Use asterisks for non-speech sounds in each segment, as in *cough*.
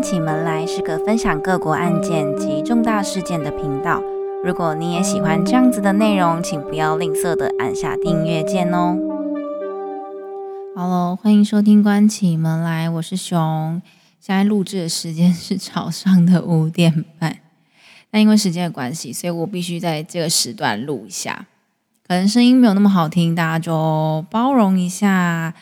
关起门来是个分享各国案件及重大事件的频道。如果你也喜欢这样子的内容，请不要吝啬的按下订阅键哦。Hello，欢迎收听关起门来，我是熊。现在录制的时间是早上的五点半。*laughs* 那因为时间的关系，所以我必须在这个时段录一下，可能声音没有那么好听，大家就包容一下。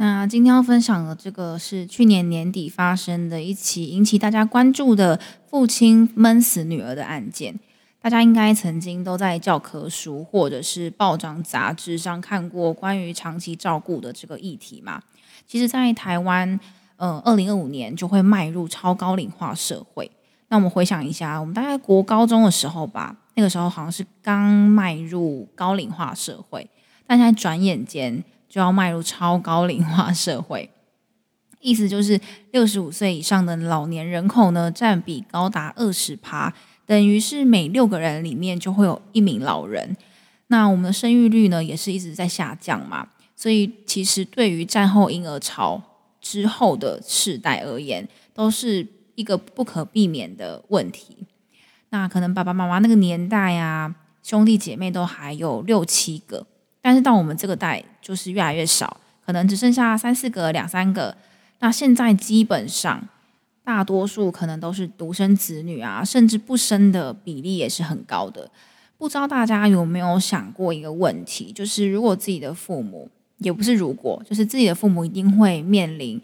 那今天要分享的这个是去年年底发生的一起引起大家关注的父亲闷死女儿的案件。大家应该曾经都在教科书或者是报章杂志上看过关于长期照顾的这个议题嘛？其实，在台湾，呃，二零二五年就会迈入超高龄化社会。那我们回想一下，我们大概国高中的时候吧，那个时候好像是刚迈入高龄化社会，但现在转眼间。就要迈入超高龄化社会，意思就是六十五岁以上的老年人口呢，占比高达二十趴，等于是每六个人里面就会有一名老人。那我们的生育率呢，也是一直在下降嘛，所以其实对于战后婴儿潮之后的世代而言，都是一个不可避免的问题。那可能爸爸妈妈那个年代啊，兄弟姐妹都还有六七个。但是到我们这个代，就是越来越少，可能只剩下三四个、两三个。那现在基本上，大多数可能都是独生子女啊，甚至不生的比例也是很高的。不知道大家有没有想过一个问题，就是如果自己的父母，也不是如果，就是自己的父母一定会面临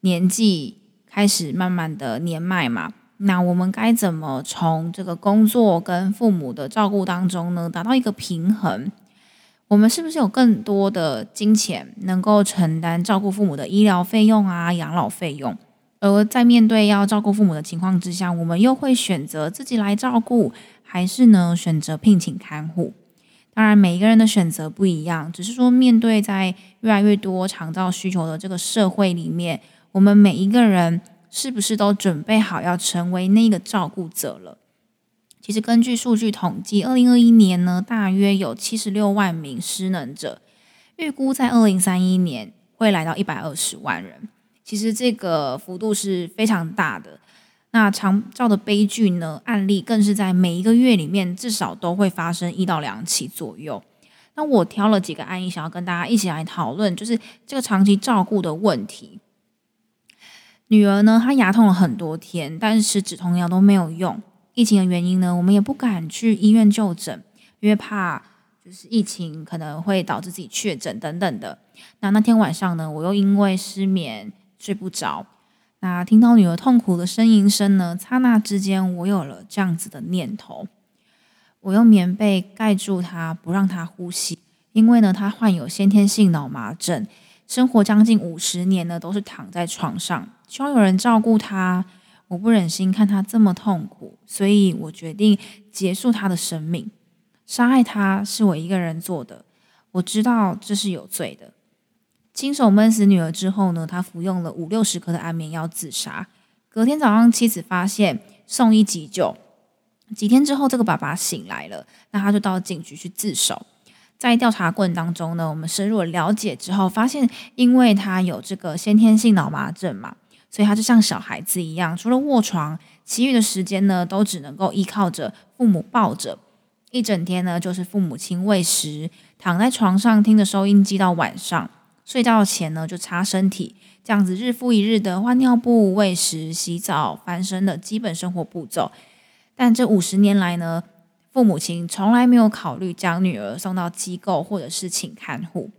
年纪开始慢慢的年迈嘛？那我们该怎么从这个工作跟父母的照顾当中呢，达到一个平衡？我们是不是有更多的金钱能够承担照顾父母的医疗费用啊、养老费用？而在面对要照顾父母的情况之下，我们又会选择自己来照顾，还是呢选择聘请看护？当然，每一个人的选择不一样，只是说面对在越来越多长照需求的这个社会里面，我们每一个人是不是都准备好要成为那个照顾者了？其实根据数据统计，二零二一年呢，大约有七十六万名失能者，预估在二零三一年会来到一百二十万人。其实这个幅度是非常大的。那长照的悲剧呢，案例更是在每一个月里面至少都会发生一到两起左右。那我挑了几个案例，想要跟大家一起来讨论，就是这个长期照顾的问题。女儿呢，她牙痛了很多天，但是吃止痛药都没有用。疫情的原因呢，我们也不敢去医院就诊，因为怕就是疫情可能会导致自己确诊等等的。那那天晚上呢，我又因为失眠睡不着，那听到女儿痛苦的呻吟声呢，刹那之间我有了这样子的念头，我用棉被盖住她，不让她呼吸，因为呢，她患有先天性脑麻症，生活将近五十年呢，都是躺在床上，希望有人照顾她。我不忍心看他这么痛苦，所以我决定结束他的生命。杀害他是我一个人做的，我知道这是有罪的。亲手闷死女儿之后呢，他服用了五六十颗的安眠药自杀。隔天早上，妻子发现送医急救。几天之后，这个爸爸醒来了，那他就到警局去自首。在调查过程当中呢，我们深入了解之后，发现因为他有这个先天性脑麻症嘛。所以他就像小孩子一样，除了卧床，其余的时间呢，都只能够依靠着父母抱着，一整天呢就是父母亲喂食，躺在床上听着收音机到晚上，睡觉前呢就擦身体，这样子日复一日的换尿布、喂食、洗澡、翻身的基本生活步骤。但这五十年来呢，父母亲从来没有考虑将女儿送到机构或者是请看护。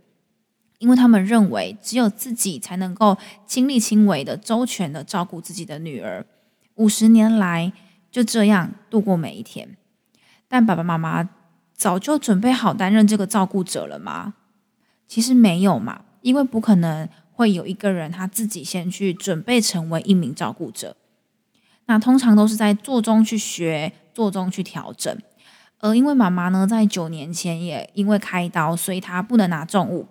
因为他们认为，只有自己才能够亲力亲为的、周全的照顾自己的女儿。五十年来就这样度过每一天。但爸爸妈妈早就准备好担任这个照顾者了吗？其实没有嘛，因为不可能会有一个人他自己先去准备成为一名照顾者。那通常都是在做中去学，做中去调整。而因为妈妈呢，在九年前也因为开刀，所以她不能拿重物。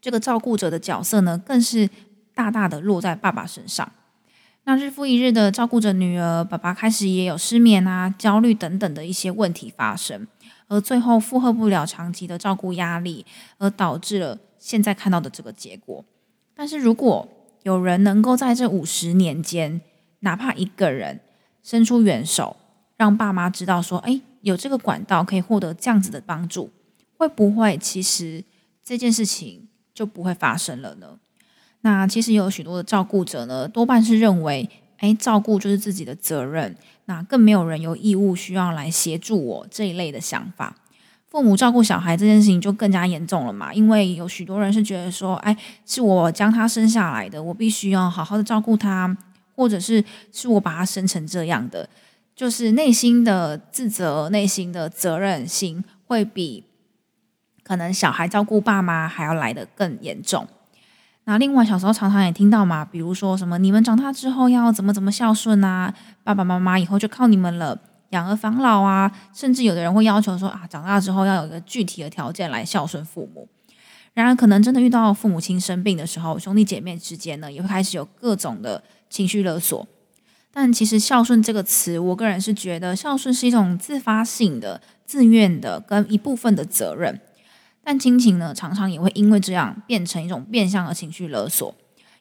这个照顾者的角色呢，更是大大的落在爸爸身上。那日复一日的照顾着女儿，爸爸开始也有失眠啊、焦虑等等的一些问题发生，而最后负荷不了长期的照顾压力，而导致了现在看到的这个结果。但是如果有人能够在这五十年间哪怕一个人伸出援手，让爸妈知道说，哎，有这个管道可以获得这样子的帮助，会不会其实这件事情就不会发生了呢？那其实有许多的照顾者呢，多半是认为，哎，照顾就是自己的责任，那更没有人有义务需要来协助我这一类的想法。父母照顾小孩这件事情就更加严重了嘛，因为有许多人是觉得说，哎，是我将他生下来的，我必须要好好的照顾他，或者是是我把他生成这样的，就是内心的自责、内心的责任心会比可能小孩照顾爸妈还要来得更严重。那另外小时候常常也听到嘛，比如说什么你们长大之后要怎么怎么孝顺啊，爸爸妈妈以后就靠你们了，养儿防老啊，甚至有的人会要求说啊，长大之后要有一个具体的条件来孝顺父母。然而，可能真的遇到父母亲生病的时候，兄弟姐妹之间呢，也会开始有各种的情绪勒索。但其实孝顺这个词，我个人是觉得孝顺是一种自发性的、自愿的跟一部分的责任。但亲情呢，常常也会因为这样变成一种变相的情绪勒索。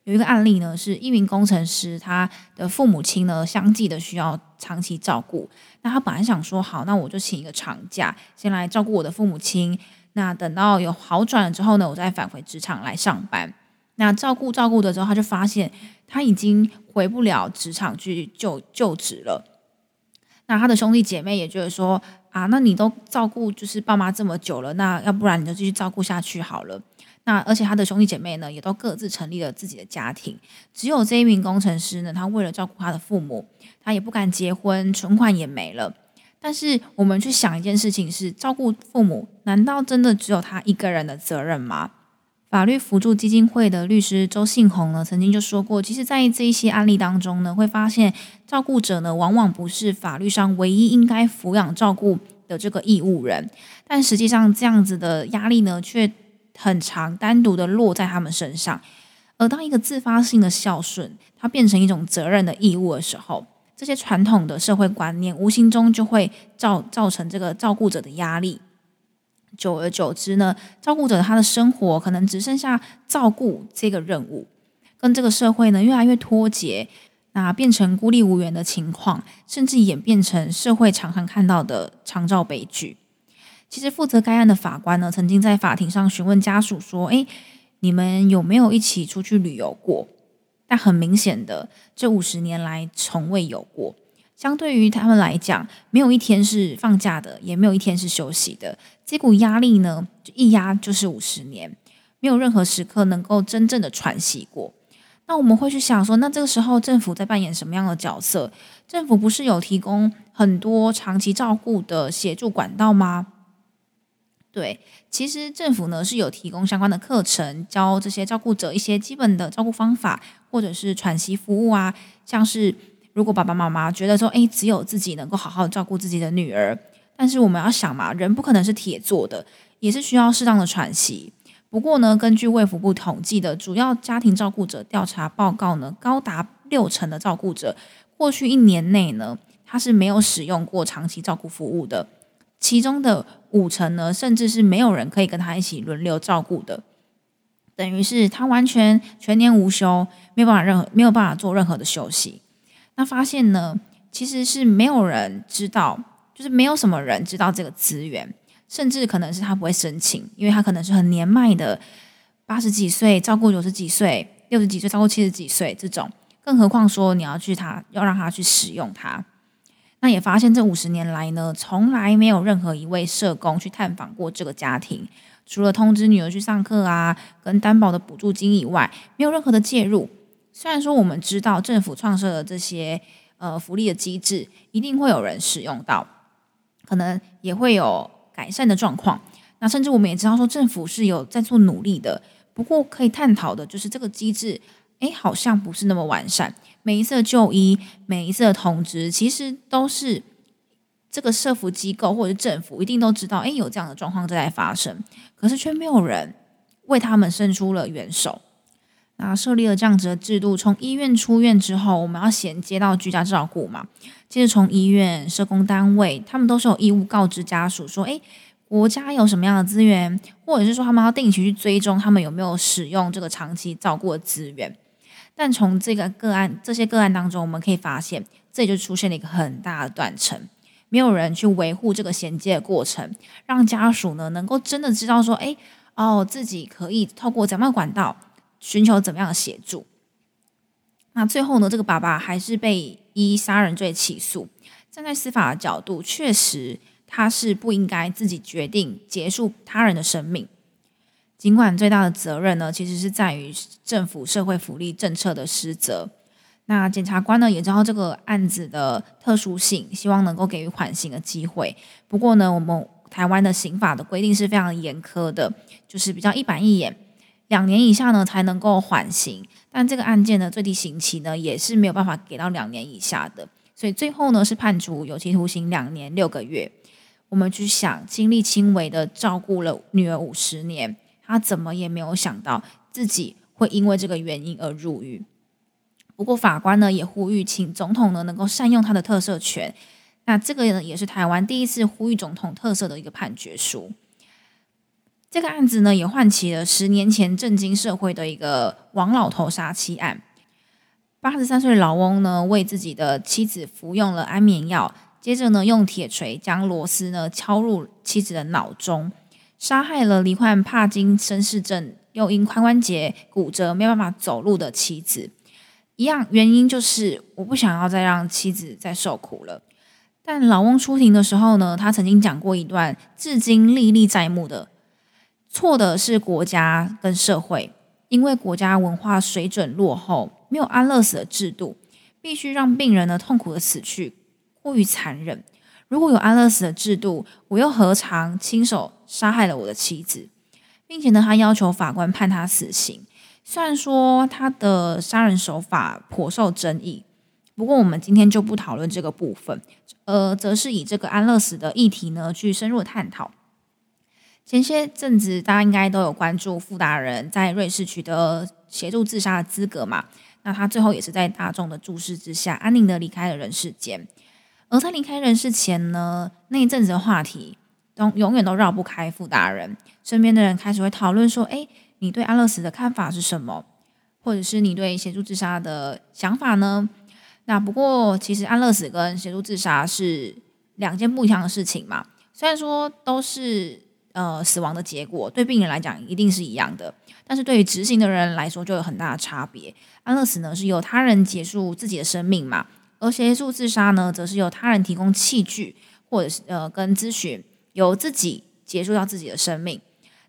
有一个案例呢，是一名工程师，他的父母亲呢相继的需要长期照顾。那他本来想说，好，那我就请一个长假，先来照顾我的父母亲。那等到有好转了之后呢，我再返回职场来上班。那照顾照顾的之后，他就发现他已经回不了职场去就就职了。那他的兄弟姐妹也觉得说。啊，那你都照顾就是爸妈这么久了，那要不然你就继续照顾下去好了。那而且他的兄弟姐妹呢，也都各自成立了自己的家庭。只有这一名工程师呢，他为了照顾他的父母，他也不敢结婚，存款也没了。但是我们去想一件事情是，照顾父母，难道真的只有他一个人的责任吗？法律辅助基金会的律师周信宏呢，曾经就说过，其实，在这一些案例当中呢，会发现照顾者呢，往往不是法律上唯一应该抚养照顾的这个义务人，但实际上这样子的压力呢，却很长，单独的落在他们身上。而当一个自发性的孝顺，它变成一种责任的义务的时候，这些传统的社会观念，无形中就会造造成这个照顾者的压力。久而久之呢，照顾者他的生活可能只剩下照顾这个任务，跟这个社会呢越来越脱节，那变成孤立无援的情况，甚至演变成社会常常看到的长照悲剧。其实负责该案的法官呢，曾经在法庭上询问家属说：“诶，你们有没有一起出去旅游过？”但很明显的，这五十年来从未有过。相对于他们来讲，没有一天是放假的，也没有一天是休息的。这股压力呢，就一压就是五十年，没有任何时刻能够真正的喘息过。那我们会去想说，那这个时候政府在扮演什么样的角色？政府不是有提供很多长期照顾的协助管道吗？对，其实政府呢是有提供相关的课程，教这些照顾者一些基本的照顾方法，或者是喘息服务啊，像是。如果爸爸妈妈觉得说，哎，只有自己能够好好照顾自己的女儿，但是我们要想嘛，人不可能是铁做的，也是需要适当的喘息。不过呢，根据卫福部统计的主要家庭照顾者调查报告呢，高达六成的照顾者过去一年内呢，他是没有使用过长期照顾服务的，其中的五成呢，甚至是没有人可以跟他一起轮流照顾的，等于是他完全全年无休，没有办法任何没有办法做任何的休息。那发现呢，其实是没有人知道，就是没有什么人知道这个资源，甚至可能是他不会申请，因为他可能是很年迈的，八十几岁照顾九十几岁、六十几岁照顾七十几岁这种，更何况说你要去他要让他去使用它。那也发现这五十年来呢，从来没有任何一位社工去探访过这个家庭，除了通知女儿去上课啊，跟担保的补助金以外，没有任何的介入。虽然说我们知道政府创设的这些呃福利的机制，一定会有人使用到，可能也会有改善的状况。那甚至我们也知道说政府是有在做努力的。不过可以探讨的就是这个机制，哎，好像不是那么完善。每一次的就医，每一次的通知，其实都是这个社福机构或者是政府一定都知道，哎，有这样的状况正在发生，可是却没有人为他们伸出了援手。那设立了这样子的制度，从医院出院之后，我们要衔接到居家照顾嘛。其实从医院、社工单位，他们都是有义务告知家属说，诶，国家有什么样的资源，或者是说他们要定期去追踪他们有没有使用这个长期照顾的资源。但从这个个案这些个案当中，我们可以发现，这就出现了一个很大的断层，没有人去维护这个衔接的过程，让家属呢能够真的知道说，哎，哦，自己可以透过怎么管道寻求怎么样的协助。那最后呢，这个爸爸还是被依杀人罪起诉。站在司法的角度，确实他是不应该自己决定结束他人的生命。尽管最大的责任呢，其实是在于政府社会福利政策的失责。那检察官呢也知道这个案子的特殊性，希望能够给予缓刑的机会。不过呢，我们台湾的刑法的规定是非常严苛的，就是比较一板一眼，两年以下呢才能够缓刑。但这个案件的最低刑期呢，也是没有办法给到两年以下的，所以最后呢是判处有期徒刑两年六个月。我们去想，亲力亲为的照顾了女儿五十年。他怎么也没有想到自己会因为这个原因而入狱。不过法官呢也呼吁，请总统呢能够善用他的特赦权。那这个呢也是台湾第一次呼吁总统特赦的一个判决书。这个案子呢也唤起了十年前震惊社会的一个王老头杀妻案。八十三岁老翁呢为自己的妻子服用了安眠药，接着呢用铁锤将螺丝呢敲入妻子的脑中。杀害了罹患帕金森氏症又因髋关节骨折没办法走路的妻子，一样原因就是我不想要再让妻子再受苦了。但老翁出庭的时候呢，他曾经讲过一段至今历历在目的：错的是国家跟社会，因为国家文化水准落后，没有安乐死的制度，必须让病人呢痛苦的死去，过于残忍。如果有安乐死的制度，我又何尝亲手杀害了我的妻子，并且呢，他要求法官判他死刑。虽然说他的杀人手法颇受争议，不过我们今天就不讨论这个部分，呃，则是以这个安乐死的议题呢去深入探讨。前些阵子大家应该都有关注傅达人在瑞士取得协助自杀的资格嘛？那他最后也是在大众的注视之下，安宁的离开了人世间。而在离开人世前呢，那一阵子的话题都永远都绕不开傅达人。身边的人开始会讨论说：“哎，你对安乐死的看法是什么？或者是你对协助自杀的想法呢？”那不过，其实安乐死跟协助自杀是两件不一样的事情嘛。虽然说都是呃死亡的结果，对病人来讲一定是一样的，但是对于执行的人来说就有很大的差别。安乐死呢是由他人结束自己的生命嘛。而协助自杀呢，则是由他人提供器具，或者是呃跟咨询，由自己结束掉自己的生命。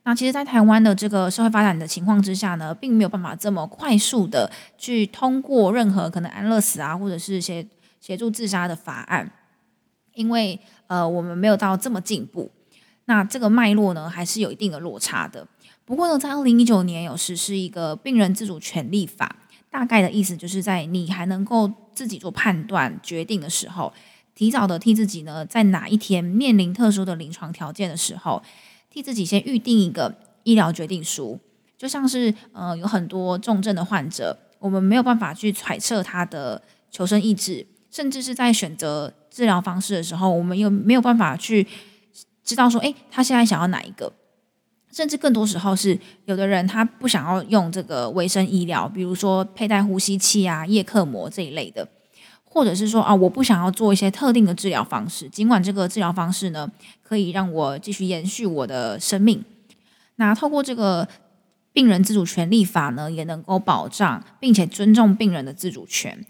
那其实，在台湾的这个社会发展的情况之下呢，并没有办法这么快速的去通过任何可能安乐死啊，或者是协协助自杀的法案，因为呃我们没有到这么进步。那这个脉络呢，还是有一定的落差的。不过呢，在二零一九年有实施一个病人自主权利法。大概的意思就是在你还能够自己做判断决定的时候，提早的替自己呢，在哪一天面临特殊的临床条件的时候，替自己先预定一个医疗决定书。就像是呃，有很多重症的患者，我们没有办法去揣测他的求生意志，甚至是在选择治疗方式的时候，我们又没有办法去知道说，诶，他现在想要哪一个。甚至更多时候是有的人他不想要用这个卫生医疗，比如说佩戴呼吸器啊、叶克膜这一类的，或者是说啊，我不想要做一些特定的治疗方式，尽管这个治疗方式呢可以让我继续延续我的生命。那透过这个病人自主权利法呢，也能够保障并且尊重病人的自主权，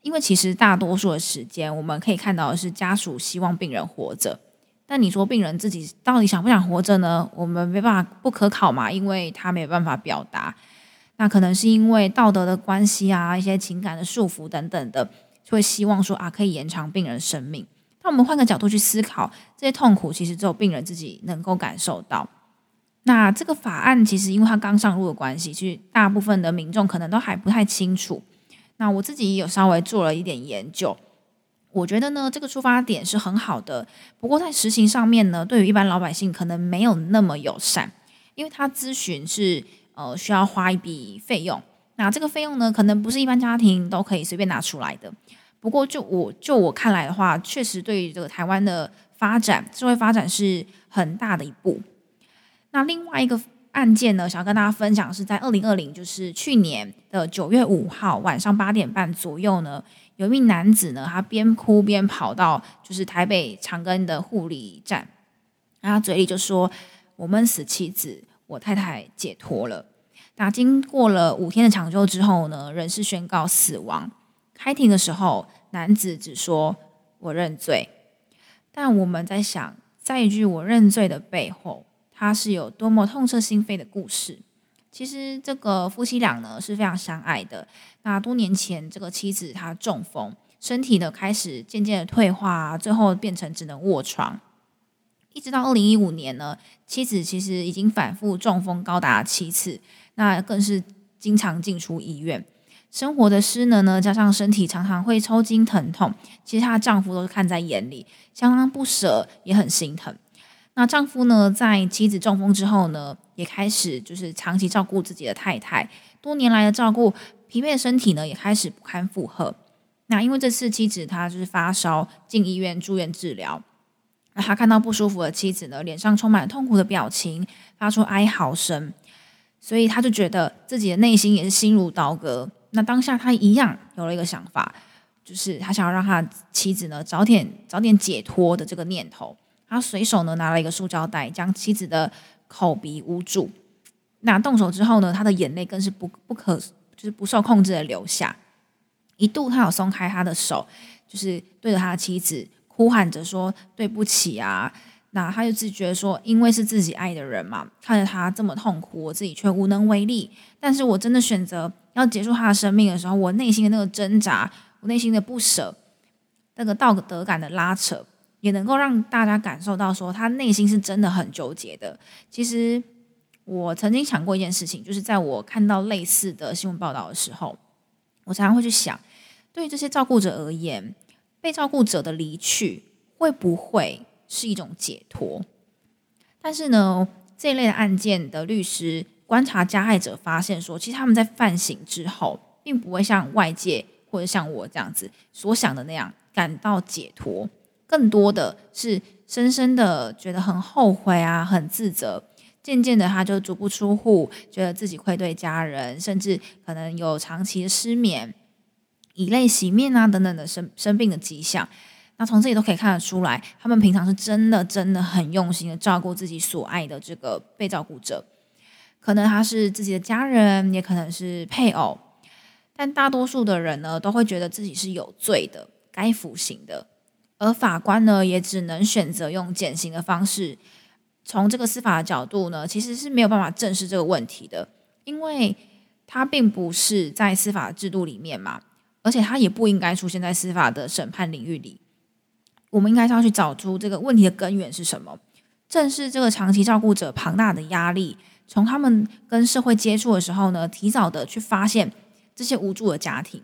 因为其实大多数的时间我们可以看到的是家属希望病人活着。但你说病人自己到底想不想活着呢？我们没办法不可考嘛，因为他没有办法表达。那可能是因为道德的关系啊，一些情感的束缚等等的，就会希望说啊，可以延长病人生命。那我们换个角度去思考，这些痛苦其实只有病人自己能够感受到。那这个法案其实因为它刚上路的关系，其实大部分的民众可能都还不太清楚。那我自己也有稍微做了一点研究。我觉得呢，这个出发点是很好的，不过在实行上面呢，对于一般老百姓可能没有那么友善，因为他咨询是呃需要花一笔费用，那这个费用呢，可能不是一般家庭都可以随便拿出来的。不过就我就我看来的话，确实对于这个台湾的发展，社会发展是很大的一步。那另外一个。案件呢，想要跟大家分享是在二零二零，就是去年的九月五号晚上八点半左右呢，有一名男子呢，他边哭边跑到就是台北长庚的护理站，然后嘴里就说：“我闷死妻子，我太太解脱了。”那经过了五天的抢救之后呢，人是宣告死亡。开庭的时候，男子只说：“我认罪。”但我们在想，在一句“我认罪”的背后，他是有多么痛彻心扉的故事。其实这个夫妻俩呢是非常相爱的。那多年前，这个妻子她中风，身体呢开始渐渐的退化，最后变成只能卧床。一直到二零一五年呢，妻子其实已经反复中风高达七次，那更是经常进出医院。生活的失能呢，加上身体常常会抽筋疼痛，其实她的丈夫都是看在眼里，相当不舍，也很心疼。那丈夫呢，在妻子中风之后呢，也开始就是长期照顾自己的太太，多年来的照顾，疲惫的身体呢，也开始不堪负荷。那因为这次妻子她就是发烧进医院住院治疗。那他看到不舒服的妻子呢，脸上充满痛苦的表情，发出哀嚎声，所以他就觉得自己的内心也是心如刀割。那当下他一样有了一个想法，就是他想要让他妻子呢早点早点解脱的这个念头。他随手呢拿了一个塑胶袋，将妻子的口鼻捂住。那动手之后呢，他的眼泪更是不不可就是不受控制的流下。一度他有松开他的手，就是对着他的妻子。哭喊着说对不起啊，那他就自觉说，因为是自己爱的人嘛，看着他这么痛苦，我自己却无能为力。但是我真的选择要结束他的生命的时候，我内心的那个挣扎，我内心的不舍，那个道德感的拉扯，也能够让大家感受到说，他内心是真的很纠结的。其实我曾经想过一件事情，就是在我看到类似的新闻报道的时候，我常常会去想，对于这些照顾者而言。被照顾者的离去会不会是一种解脱？但是呢，这一类的案件的律师观察加害者，发现说，其实他们在犯行之后，并不会像外界或者像我这样子所想的那样感到解脱，更多的是深深的觉得很后悔啊，很自责。渐渐的，他就足不出户，觉得自己愧对家人，甚至可能有长期的失眠。以泪洗面啊，等等的生生病的迹象，那从这里都可以看得出来，他们平常是真的真的很用心的照顾自己所爱的这个被照顾者，可能他是自己的家人，也可能是配偶，但大多数的人呢，都会觉得自己是有罪的，该服刑的，而法官呢，也只能选择用减刑的方式。从这个司法的角度呢，其实是没有办法正视这个问题的，因为他并不是在司法制度里面嘛。而且他也不应该出现在司法的审判领域里。我们应该是要去找出这个问题的根源是什么。正是这个长期照顾者庞大的压力，从他们跟社会接触的时候呢，提早的去发现这些无助的家庭，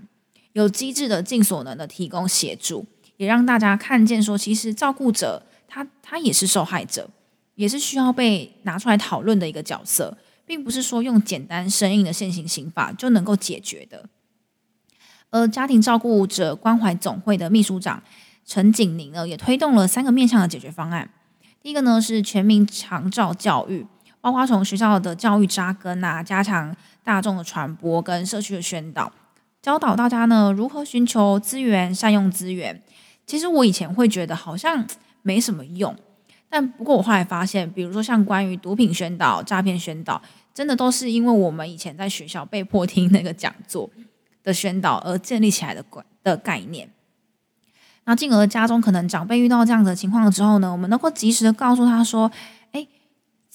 有机制的尽所能的提供协助，也让大家看见说，其实照顾者他他也是受害者，也是需要被拿出来讨论的一个角色，并不是说用简单生硬的现行刑法就能够解决的。而家庭照顾者关怀总会的秘书长陈景宁呢，也推动了三个面向的解决方案。第一个呢是全民长照教育，包括从学校的教育扎根啊，加强大众的传播跟社区的宣导，教导大家呢如何寻求资源、善用资源。其实我以前会觉得好像 *tsk* 没什么用，但不过我后来发现，比如说像关于毒品宣导、诈骗宣导，真的都是因为我们以前在学校被迫听那个讲座。的宣导而建立起来的概的概念，那进而家中可能长辈遇到这样的情况之后呢，我们能够及时的告诉他说，哎，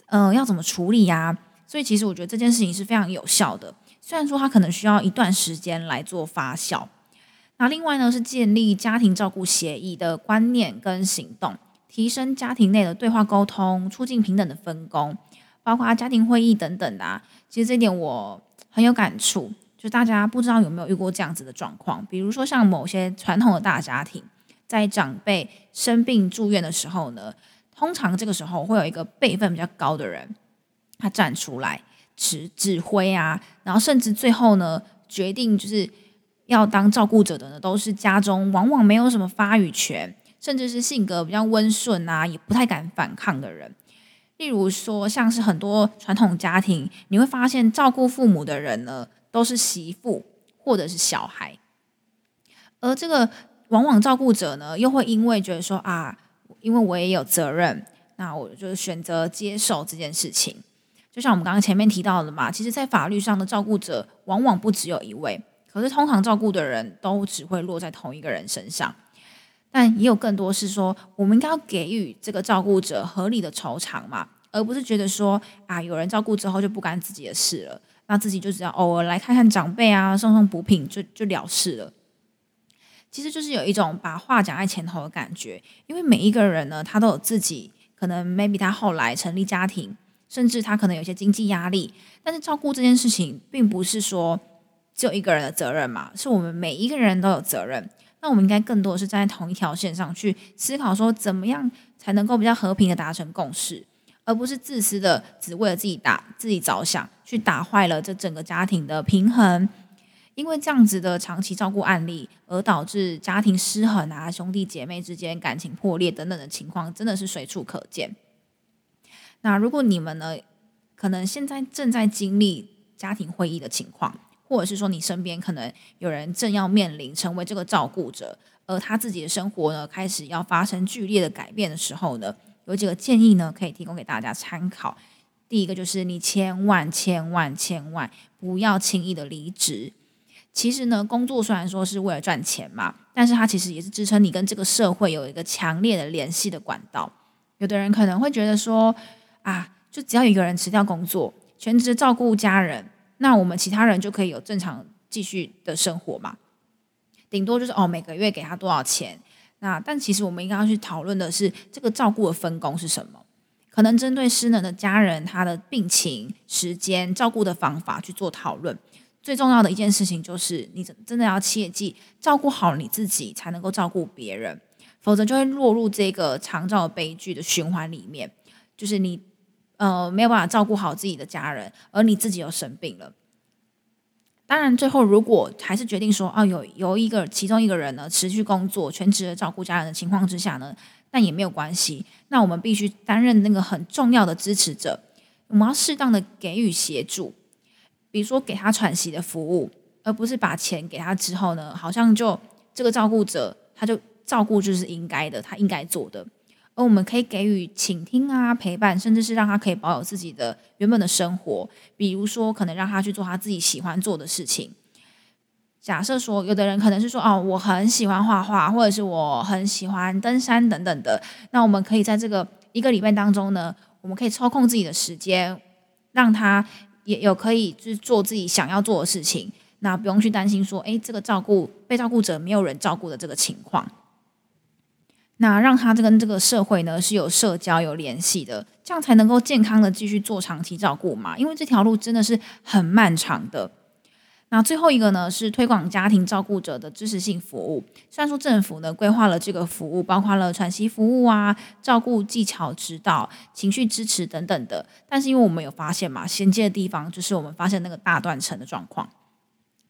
呃，要怎么处理呀？所以其实我觉得这件事情是非常有效的，虽然说它可能需要一段时间来做发酵。那另外呢，是建立家庭照顾协议的观念跟行动，提升家庭内的对话沟通，促进平等的分工，包括家庭会议等等的。其实这一点我很有感触。就大家不知道有没有遇过这样子的状况，比如说像某些传统的大家庭，在长辈生病住院的时候呢，通常这个时候会有一个辈分比较高的人，他站出来指指挥啊，然后甚至最后呢，决定就是要当照顾者的呢，都是家中往往没有什么发语权，甚至是性格比较温顺啊，也不太敢反抗的人。例如说，像是很多传统家庭，你会发现照顾父母的人呢，都是媳妇或者是小孩，而这个往往照顾者呢，又会因为觉得说啊，因为我也有责任，那我就选择接受这件事情。就像我们刚刚前面提到的嘛，其实，在法律上的照顾者往往不只有一位，可是通常照顾的人都只会落在同一个人身上。但也有更多是说，我们应该要给予这个照顾者合理的酬偿嘛，而不是觉得说啊，有人照顾之后就不干自己的事了，那自己就只要偶尔来看看长辈啊，送送补品就就了事了。其实就是有一种把话讲在前头的感觉，因为每一个人呢，他都有自己可能，maybe 他后来成立家庭，甚至他可能有些经济压力，但是照顾这件事情并不是说只有一个人的责任嘛，是我们每一个人都有责任。那我们应该更多的是站在同一条线上去思考，说怎么样才能够比较和平的达成共识，而不是自私的只为了自己打自己着想，去打坏了这整个家庭的平衡。因为这样子的长期照顾案例，而导致家庭失衡啊，兄弟姐妹之间感情破裂等等的情况，真的是随处可见。那如果你们呢，可能现在正在经历家庭会议的情况。或者是说，你身边可能有人正要面临成为这个照顾者，而他自己的生活呢开始要发生剧烈的改变的时候呢，有几个建议呢可以提供给大家参考。第一个就是你千万千万千万不要轻易的离职。其实呢，工作虽然说是为了赚钱嘛，但是它其实也是支撑你跟这个社会有一个强烈的联系的管道。有的人可能会觉得说，啊，就只要一个人辞掉工作，全职照顾家人。那我们其他人就可以有正常继续的生活嘛？顶多就是哦，每个月给他多少钱？那但其实我们应该要去讨论的是这个照顾的分工是什么？可能针对失能的家人，他的病情、时间、照顾的方法去做讨论。最重要的一件事情就是，你真的要切记，照顾好你自己，才能够照顾别人，否则就会落入这个长照悲剧的循环里面，就是你。呃，没有办法照顾好自己的家人，而你自己又生病了。当然，最后如果还是决定说，哦，有有一个其中一个人呢，持续工作、全职的照顾家人的情况之下呢，那也没有关系。那我们必须担任那个很重要的支持者，我们要适当的给予协助，比如说给他喘息的服务，而不是把钱给他之后呢，好像就这个照顾者他就照顾就是应该的，他应该做的。而我们可以给予倾听啊、陪伴，甚至是让他可以保有自己的原本的生活。比如说，可能让他去做他自己喜欢做的事情。假设说，有的人可能是说，哦，我很喜欢画画，或者是我很喜欢登山等等的。那我们可以在这个一个礼拜当中呢，我们可以操控自己的时间，让他也有可以就是做自己想要做的事情。那不用去担心说，诶，这个照顾被照顾者没有人照顾的这个情况。那让他这跟这个社会呢是有社交有联系的，这样才能够健康的继续做长期照顾嘛。因为这条路真的是很漫长的。那最后一个呢是推广家庭照顾者的知识性服务。虽然说政府呢规划了这个服务，包括了喘息服务啊、照顾技巧指导、情绪支持等等的，但是因为我们有发现嘛，衔接的地方就是我们发现那个大断层的状况，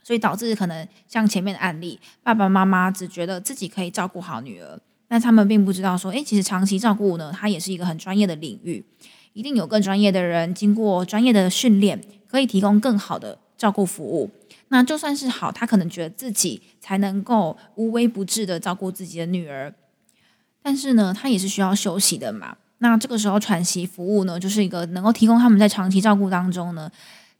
所以导致可能像前面的案例，爸爸妈妈只觉得自己可以照顾好女儿。那他们并不知道，说，诶，其实长期照顾呢，它也是一个很专业的领域，一定有更专业的人经过专业的训练，可以提供更好的照顾服务。那就算是好，他可能觉得自己才能够无微不至的照顾自己的女儿，但是呢，他也是需要休息的嘛。那这个时候喘息服务呢，就是一个能够提供他们在长期照顾当中呢，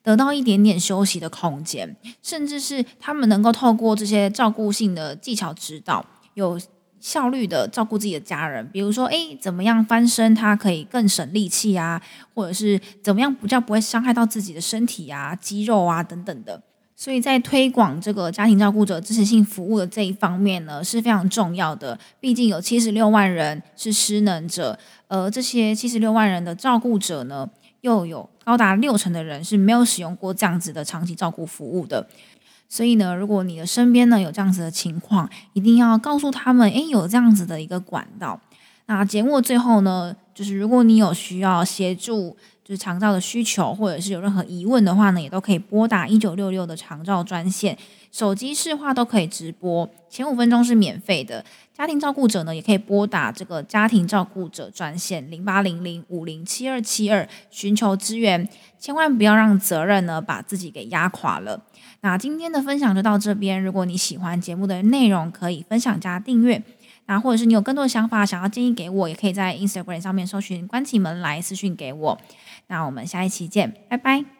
得到一点点休息的空间，甚至是他们能够透过这些照顾性的技巧指导，有。效率的照顾自己的家人，比如说，诶，怎么样翻身，他可以更省力气啊，或者是怎么样比较不会伤害到自己的身体啊、肌肉啊等等的。所以在推广这个家庭照顾者支持性服务的这一方面呢，是非常重要的。毕竟有七十六万人是失能者，而这些七十六万人的照顾者呢，又有高达六成的人是没有使用过这样子的长期照顾服务的。所以呢，如果你的身边呢有这样子的情况，一定要告诉他们，诶，有这样子的一个管道。那节目最后呢，就是如果你有需要协助，就是长照的需求，或者是有任何疑问的话呢，也都可以拨打一九六六的长照专线，手机视话都可以直播，前五分钟是免费的。家庭照顾者呢，也可以拨打这个家庭照顾者专线零八零零五零七二七二寻求支援，千万不要让责任呢把自己给压垮了。那今天的分享就到这边，如果你喜欢节目的内容，可以分享加订阅。那或者是你有更多的想法想要建议给我，也可以在 Instagram 上面搜寻关起门来私讯给我。那我们下一期见，拜拜。